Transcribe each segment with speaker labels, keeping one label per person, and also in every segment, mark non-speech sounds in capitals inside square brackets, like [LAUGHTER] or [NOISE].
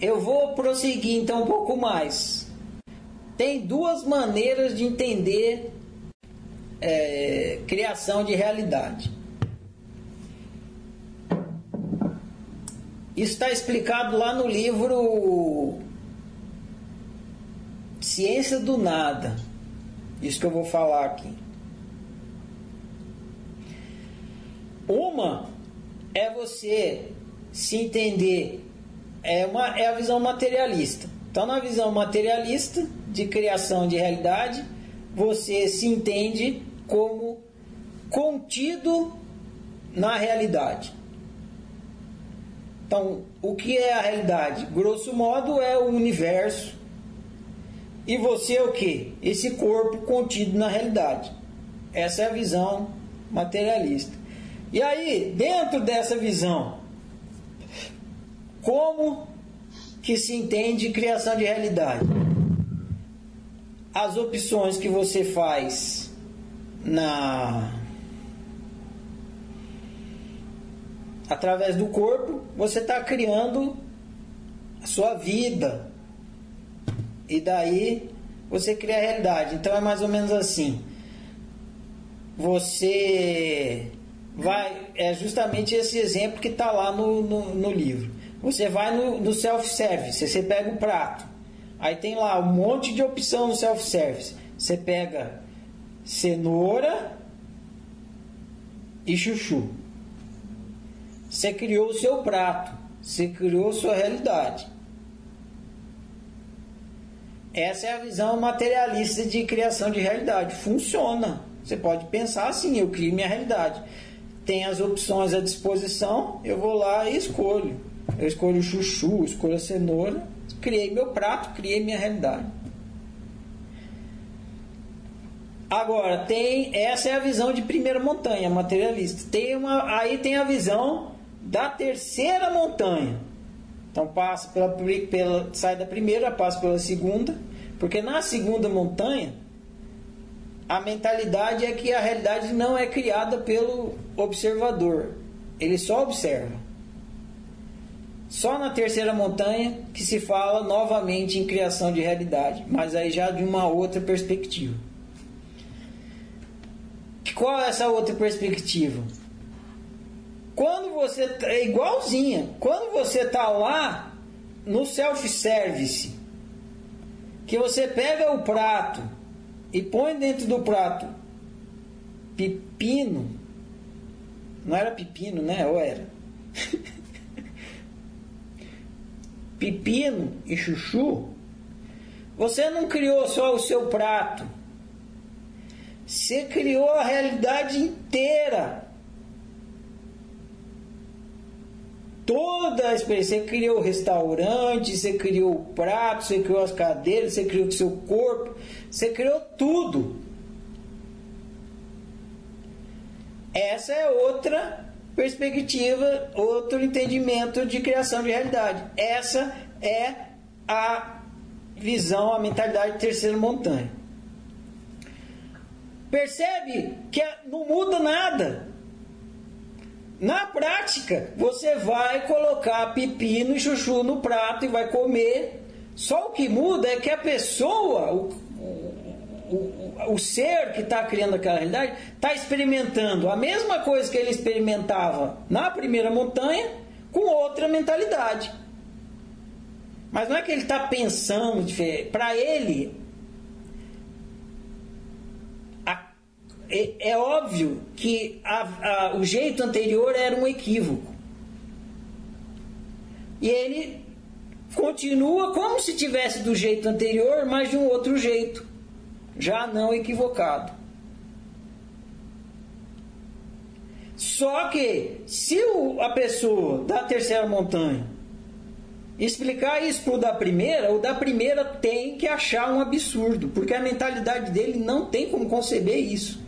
Speaker 1: eu vou prosseguir então um pouco mais. Tem duas maneiras de entender é, criação de realidade. Isso está explicado lá no livro Ciência do Nada. Isso que eu vou falar aqui. Uma é você se entender, é, uma, é a visão materialista. Então, na visão materialista de criação de realidade, você se entende como contido na realidade. Então, o que é a realidade? Grosso modo, é o universo. E você é o que? Esse corpo contido na realidade. Essa é a visão materialista. E aí, dentro dessa visão, como que se entende criação de realidade? As opções que você faz na através do corpo, você está criando a sua vida. E daí você cria a realidade. Então é mais ou menos assim. Você vai é justamente esse exemplo que está lá no, no, no, livro. Você vai no, no self-service, você pega o prato, aí tem lá um monte de opção no self-service. Você pega cenoura e chuchu. Você criou o seu prato, você criou sua realidade. Essa é a visão materialista de criação de realidade. Funciona. Você pode pensar assim: eu crio minha realidade tem as opções à disposição, eu vou lá e escolho. Eu escolho chuchu, escolho a cenoura, criei meu prato, criei minha realidade. Agora, tem essa é a visão de primeira montanha, materialista. Tem uma, aí tem a visão da terceira montanha. Então passa pela, pela sai da primeira, passa pela segunda, porque na segunda montanha a mentalidade é que a realidade não é criada pelo observador, ele só observa. Só na terceira montanha que se fala novamente em criação de realidade, mas aí já de uma outra perspectiva. Qual é essa outra perspectiva? Quando você tá, é igualzinha, quando você está lá no self-service, que você pega o prato e põe dentro do prato pepino. Não era pepino, né? Ou era? [LAUGHS] pepino e chuchu. Você não criou só o seu prato. Você criou a realidade inteira. Toda a experiência. Você criou o restaurante, você criou o prato, você criou as cadeiras, você criou o seu corpo, você criou tudo. Essa é outra perspectiva, outro entendimento de criação de realidade. Essa é a visão, a mentalidade de terceira montanha. Percebe que não muda nada. Na prática, você vai colocar pepino e chuchu no prato e vai comer. Só o que muda é que a pessoa, o, o, ser que está criando aquela realidade está experimentando a mesma coisa que ele experimentava na primeira montanha com outra mentalidade. Mas não é que ele está pensando diferente. Para ele, a, é, é, óbvio que a, a, o jeito anterior era um equívoco. E ele continua como se tivesse do jeito anterior, mas de um outro jeito já não equivocado. Só que se o, a pessoa da terceira montanha explicar isso para o da primeira, o da primeira tem que achar um absurdo, porque a mentalidade dele não tem como conceber isso.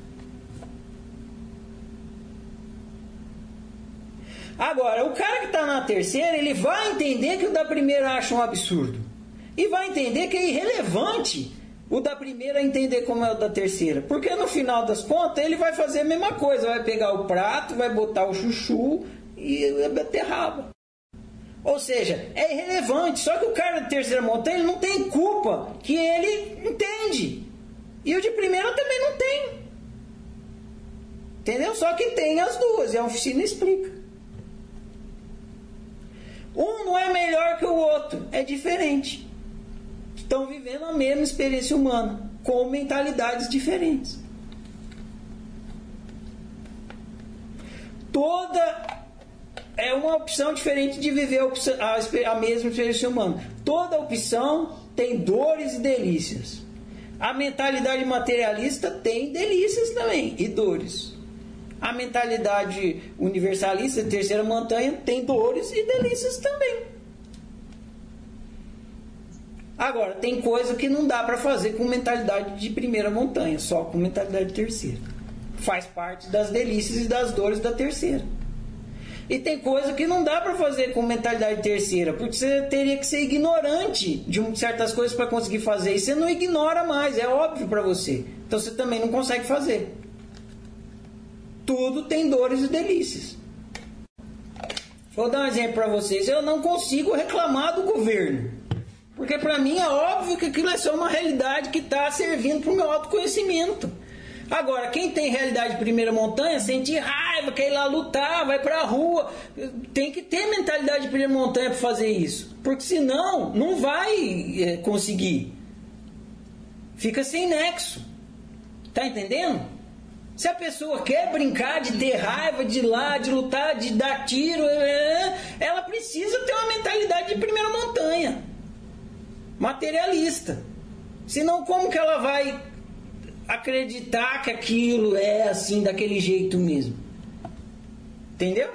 Speaker 1: Agora, o cara que está na terceira, ele vai entender que o da primeira acha um absurdo. E vai entender que é irrelevante o da primeira entender como é o da terceira. Porque no final das contas ele vai fazer a mesma coisa, vai pegar o prato, vai botar o chuchu e a beterraba. Ou seja, é irrelevante. Só que o cara da terceira montanha ele não tem culpa que ele entende. E o de primeira também não tem. Entendeu? Só que tem as duas. E a oficina explica. Um não é melhor que o outro. É diferente. Estão vivendo a mesma experiência humana. Com mentalidades diferentes. Toda é uma opção diferente de viver a, opção, a, a mesma experiência humana. Toda opção tem dores e delícias. A mentalidade materialista tem delícias também e dores. A mentalidade universalista, terceira montanha, tem dores e delícias também. Agora, tem coisa que não dá para fazer com mentalidade de primeira montanha, só com mentalidade de terceira. Faz parte das delícias e das dores da terceira. E tem coisa que não dá para fazer com mentalidade terceira, porque você teria que ser ignorante de certas coisas para conseguir fazer. E você não ignora mais, é óbvio para você. Então você também não consegue fazer. Tudo tem dores e delícias. Vou dar um exemplo para vocês. Eu não consigo reclamar do governo. Porque para mim é óbvio que aquilo é só uma realidade que está servindo para o meu autoconhecimento. Agora, quem tem realidade de primeira montanha, sente raiva, quer ir lá lutar, vai pra rua. Tem que ter mentalidade de primeira montanha para fazer isso. Porque senão, não vai é, conseguir. Fica sem nexo. Tá entendendo? Se a pessoa quer brincar de ter raiva, de ir lá, de lutar, de dar tiro, é, ela precisa ter uma mentalidade de primeira montanha. Materialista. Senão, como que ela vai acreditar que aquilo é assim, daquele jeito mesmo. Entendeu?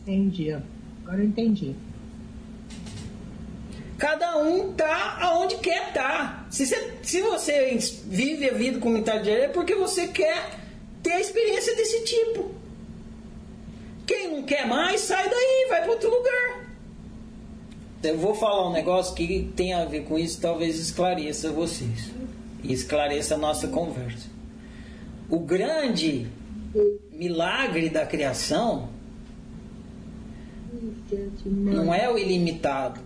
Speaker 2: Entendi. Agora eu entendi.
Speaker 1: Cada um tá aonde quer estar. Tá. Se você, se você vive a vida comunitária é porque você quer ter a experiência desse tipo. Quem não quer mais, sai daí, vai para outro lugar. Eu vou falar um negócio que tem a ver com isso, talvez esclareça vocês. E esclareça a nossa conversa. O grande milagre da criação não é o ilimitado,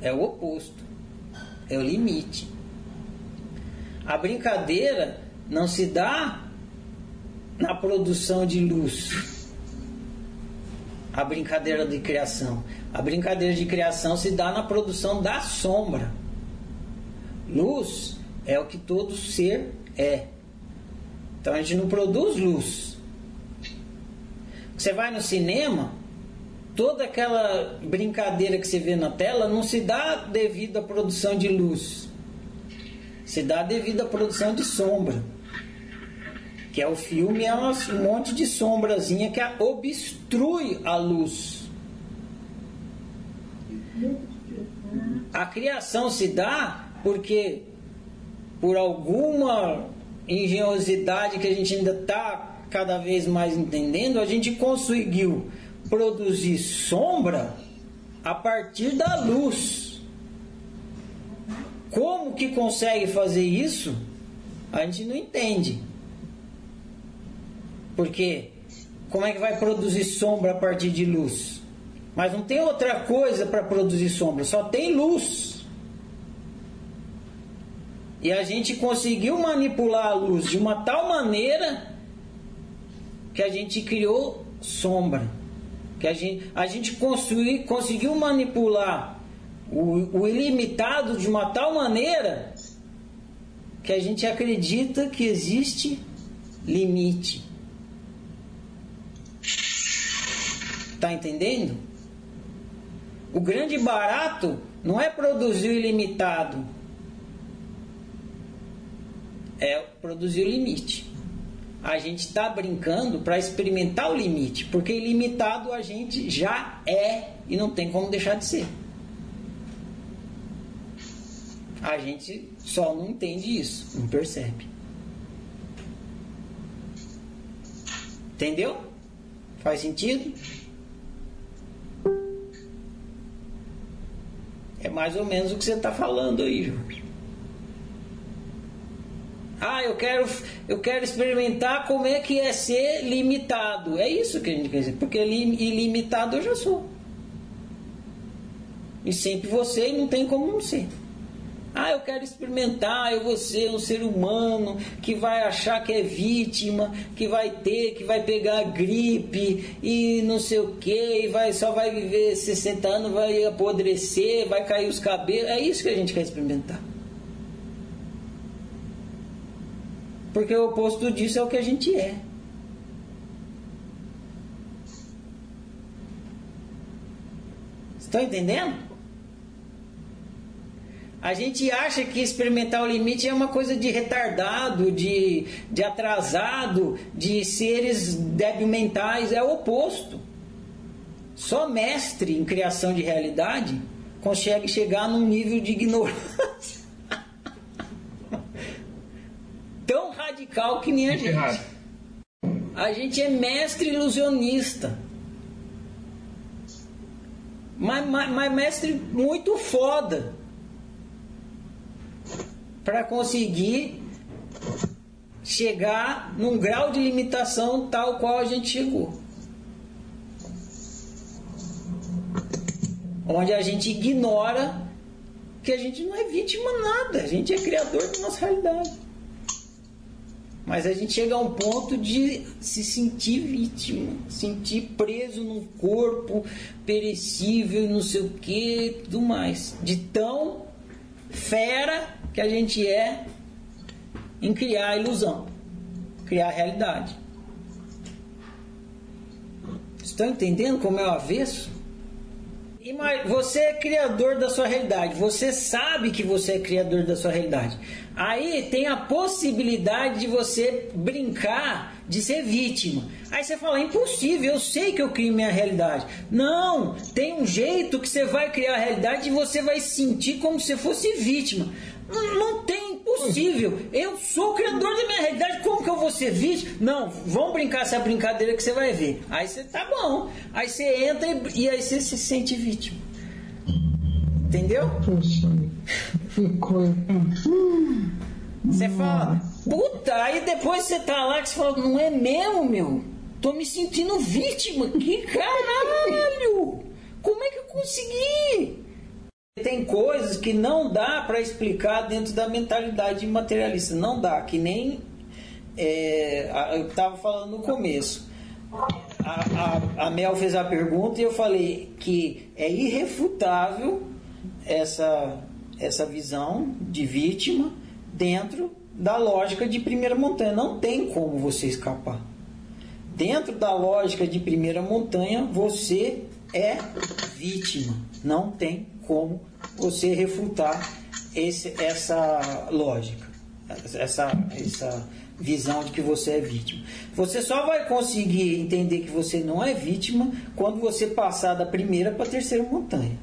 Speaker 1: é o oposto, é o limite. A brincadeira não se dá na produção de luz, a brincadeira de criação. A brincadeira de criação se dá na produção da sombra. Luz é o que todo ser é. Então a gente não produz luz. Você vai no cinema, toda aquela brincadeira que você vê na tela não se dá devido à produção de luz. Se dá devido à produção de sombra. Que é o filme, é um monte de sombrazinha que obstrui a luz. A criação se dá porque, por alguma engenhosidade que a gente ainda está cada vez mais entendendo, a gente conseguiu produzir sombra a partir da luz. Como que consegue fazer isso? A gente não entende. Porque como é que vai produzir sombra a partir de luz? Mas não tem outra coisa para produzir sombra, só tem luz. E a gente conseguiu manipular a luz de uma tal maneira que a gente criou sombra. Que a gente, a gente construiu, conseguiu manipular o, o ilimitado de uma tal maneira que a gente acredita que existe limite. Tá entendendo? O grande barato não é produzir o ilimitado, é produzir o limite. A gente está brincando para experimentar o limite, porque ilimitado a gente já é e não tem como deixar de ser. A gente só não entende isso, não percebe. Entendeu? Faz sentido? É mais ou menos o que você está falando aí, Jorge. Ah, eu quero, eu quero experimentar como é que é ser limitado. É isso que a gente quer dizer, porque ilimitado eu já sou. E sempre você não tem como não ser. Ah, eu quero experimentar, eu vou ser um ser humano que vai achar que é vítima, que vai ter, que vai pegar gripe e não sei o que, e vai, só vai viver 60 anos, vai apodrecer, vai cair os cabelos. É isso que a gente quer experimentar. Porque o oposto disso é o que a gente é. Estão entendendo? A gente acha que experimentar o limite é uma coisa de retardado, de, de atrasado, de seres débil mentais. É o oposto. Só mestre em criação de realidade consegue chegar num nível de ignorância [LAUGHS] tão radical que nem a gente. A gente é mestre ilusionista. Mas, mas, mas mestre muito foda para conseguir chegar num grau de limitação tal qual a gente chegou. Onde a gente ignora que a gente não é vítima nada, a gente é criador da nossa realidade. Mas a gente chega a um ponto de se sentir vítima, sentir preso num corpo perecível, não sei o que, tudo mais. De tão fera que a gente é em criar a ilusão, criar a realidade. Estão entendendo como é o avesso? Você é criador da sua realidade, você sabe que você é criador da sua realidade. Aí tem a possibilidade de você brincar de ser vítima. Aí você fala, impossível, eu sei que eu crio minha realidade. Não, tem um jeito que você vai criar a realidade e você vai sentir como se fosse vítima. Não, tem impossível. Eu sou o criador da minha realidade. Como que eu vou ser vítima? Não, vamos brincar essa brincadeira que você vai ver. Aí você tá bom. Aí você entra e, e aí você se sente vítima. Entendeu?
Speaker 2: Ficou.
Speaker 1: Você fala, puta, aí depois você tá lá que você fala, não é mesmo, meu? Tô me sentindo vítima. Que caralho! [LAUGHS] Como é que eu consegui? Tem coisas que não dá para explicar dentro da mentalidade materialista. Não dá, que nem é, eu estava falando no começo. A, a, a, Mel fez a pergunta e eu falei que é irrefutável essa, essa visão de vítima dentro da lógica de primeira montanha. Não tem como você escapar. Dentro da lógica de primeira montanha, você é vítima. Não tem como você refutar esse, essa lógica, essa, essa visão de que você é vítima. Você só vai conseguir entender que você não é vítima quando você passar da primeira para a terceira montanha.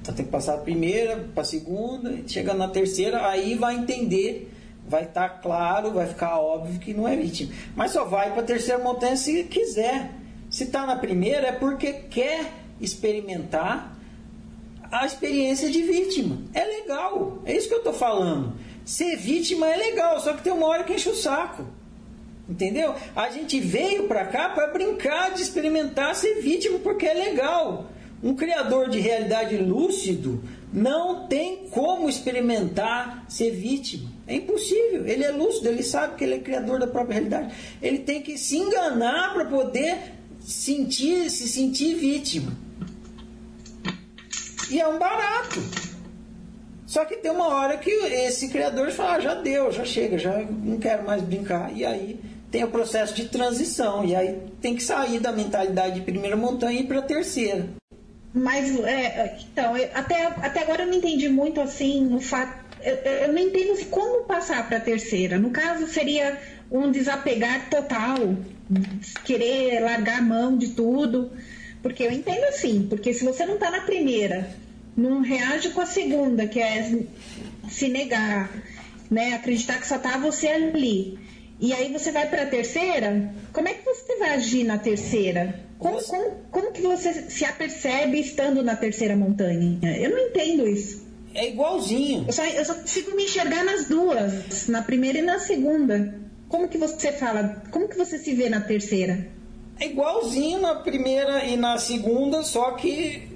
Speaker 1: Então tem que passar da primeira para a segunda, chegando na terceira, aí vai entender, vai estar tá claro, vai ficar óbvio que não é vítima. Mas só vai para a terceira montanha se quiser. Se está na primeira é porque quer experimentar a experiência de vítima. É legal, é isso que eu estou falando. Ser vítima é legal, só que tem uma hora que enche o saco. Entendeu? A gente veio para cá para brincar de experimentar ser vítima porque é legal. Um criador de realidade lúcido não tem como experimentar ser vítima. É impossível. Ele é lúcido, ele sabe que ele é criador da própria realidade. Ele tem que se enganar para poder sentir, se sentir vítima. E é um barato. Só que tem uma hora que esse criador fala, ah, já deu, já chega, já não quero mais brincar. E aí tem o processo de transição. E aí tem que sair da mentalidade de primeira montanha e ir para a terceira.
Speaker 2: Mas, é, então, até, até agora eu não entendi muito assim o fato. Eu, eu não entendo como passar para a terceira. No caso, seria um desapegar total, querer largar a mão de tudo. Porque eu entendo assim, porque se você não está na primeira, não reage com a segunda, que é se negar, né? Acreditar que só tá você ali. E aí você vai para a terceira, como é que você vai agir na terceira? Como, como, como que você se apercebe estando na terceira montanha? Eu não entendo isso.
Speaker 1: É igualzinho.
Speaker 2: Eu só, eu só consigo me enxergar nas duas, na primeira e na segunda. Como que você fala? Como que você se vê na terceira?
Speaker 1: É igualzinho na primeira e na segunda, só que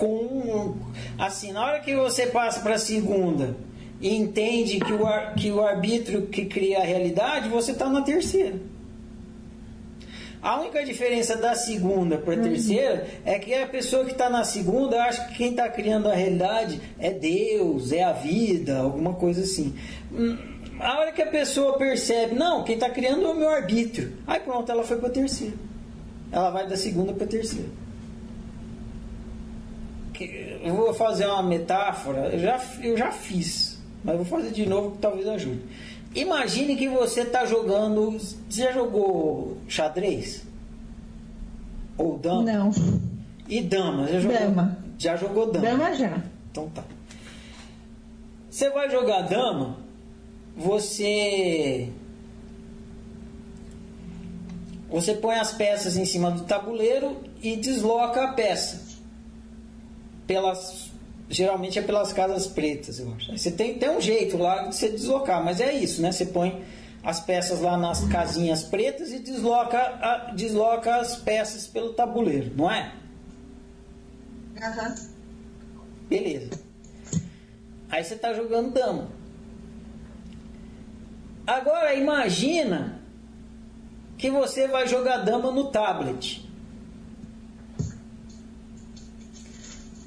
Speaker 1: com assim, na hora que você passa para a segunda e entende que o, que o arbítrio que cria a realidade, você está na terceira. A única diferença da segunda para a uhum. terceira é que a pessoa que está na segunda acha que quem está criando a realidade é Deus, é a vida, alguma coisa assim. Hum, a hora que a pessoa percebe, não, quem está criando é o meu arbítrio. Aí pronto, ela foi para a terceira. Ela vai da segunda para a terceira. Eu vou fazer uma metáfora, eu já, eu já fiz, mas vou fazer de novo que talvez ajude. Imagine que você está jogando. Você já jogou xadrez? Ou dama?
Speaker 2: Não.
Speaker 1: E dama? Já jogou,
Speaker 2: dama.
Speaker 1: Já jogou dama?
Speaker 2: Dama já.
Speaker 1: Então tá. Você vai jogar dama, você. Você põe as peças em cima do tabuleiro e desloca a peça pelas geralmente é pelas casas pretas, eu acho. Você tem, tem um jeito lá de você deslocar, mas é isso, né? Você põe as peças lá nas casinhas pretas e desloca, a, desloca as peças pelo tabuleiro, não é?
Speaker 2: Uhum.
Speaker 1: Beleza. Aí você está jogando dama. Agora imagina que você vai jogar dama no tablet.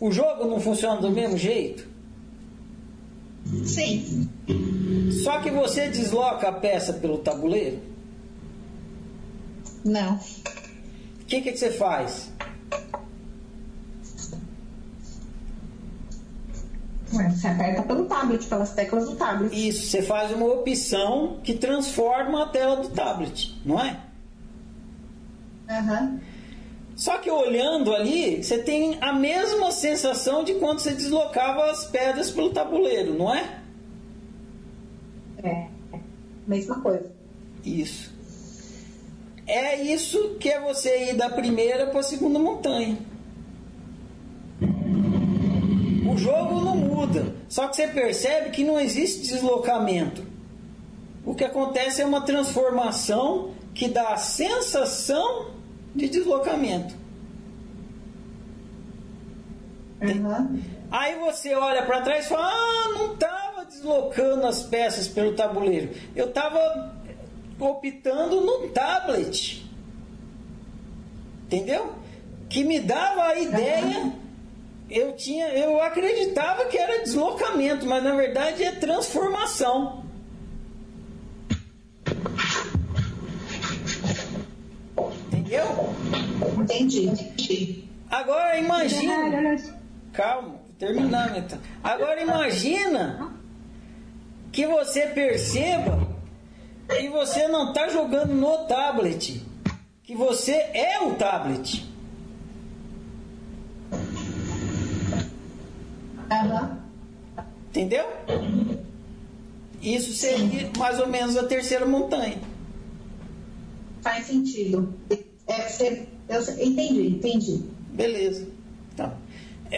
Speaker 1: O jogo não funciona do mesmo jeito?
Speaker 2: Sim.
Speaker 1: Só que você desloca a peça pelo tabuleiro?
Speaker 2: Não.
Speaker 1: O que, que você faz?
Speaker 2: Você aperta pelo tablet, pelas teclas do tablet.
Speaker 1: Isso, você faz uma opção que transforma a tela do tablet, não é?
Speaker 2: Aham. Uhum.
Speaker 1: Só que olhando ali, você tem a mesma sensação de quando você deslocava as pedras pelo tabuleiro, não é?
Speaker 2: É, mesma coisa.
Speaker 1: Isso. É isso que é você ir da primeira para a segunda montanha. O jogo não muda, só que você percebe que não existe deslocamento. O que acontece é uma transformação que dá a sensação de deslocamento.
Speaker 2: Uhum.
Speaker 1: Aí você olha para trás e fala: Ah, não estava deslocando as peças pelo tabuleiro. Eu estava optando no tablet. Entendeu? Que me dava a ideia. Uhum. Eu tinha, eu acreditava que era deslocamento, mas na verdade é transformação. Entendeu?
Speaker 2: Entendi.
Speaker 1: Agora imagina. Calma, terminar, então. Agora imagina que você perceba que você não está jogando no tablet, que você é o tablet.
Speaker 2: Uhum.
Speaker 1: Entendeu? Isso seria mais ou menos a terceira montanha.
Speaker 2: Faz sentido. É, você, eu entendi, entendi.
Speaker 1: Beleza. Tá.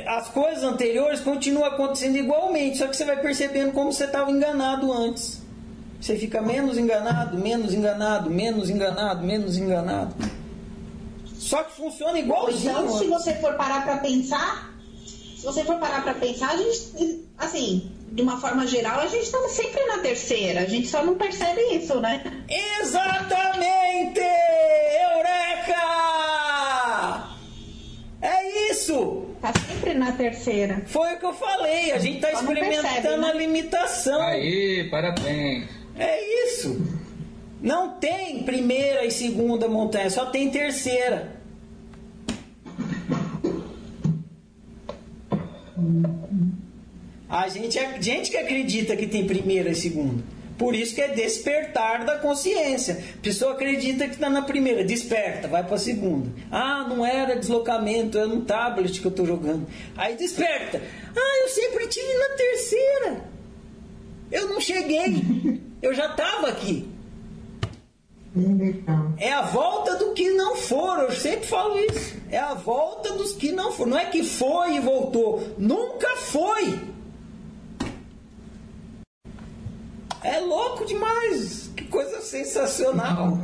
Speaker 1: As coisas anteriores continuam acontecendo igualmente, só que você vai percebendo como você estava enganado antes. Você fica menos enganado, menos enganado, menos enganado, menos enganado. Só que funciona igualzinho.
Speaker 2: Então, se você for parar para pensar, se você for parar para pensar, a gente, assim, de uma forma geral, a gente está sempre na terceira. A gente só não percebe isso, né?
Speaker 1: Exatamente! Isso!
Speaker 2: Tá sempre na terceira.
Speaker 1: Foi o que eu falei, a gente tá só experimentando percebe, né? a limitação.
Speaker 3: Aí, parabéns.
Speaker 1: É isso. Não tem primeira e segunda montanha, só tem terceira. A gente é gente que acredita que tem primeira e segunda. Por isso que é despertar da consciência. A pessoa acredita que está na primeira, desperta, vai para a segunda. Ah, não era deslocamento, é no tablet que eu estou jogando. Aí desperta. Ah, eu sempre tive na terceira. Eu não cheguei. Eu já estava aqui. É a volta do que não foram. Eu sempre falo isso. É a volta dos que não foram. Não é que foi e voltou. Nunca foi. É louco demais! Que coisa sensacional!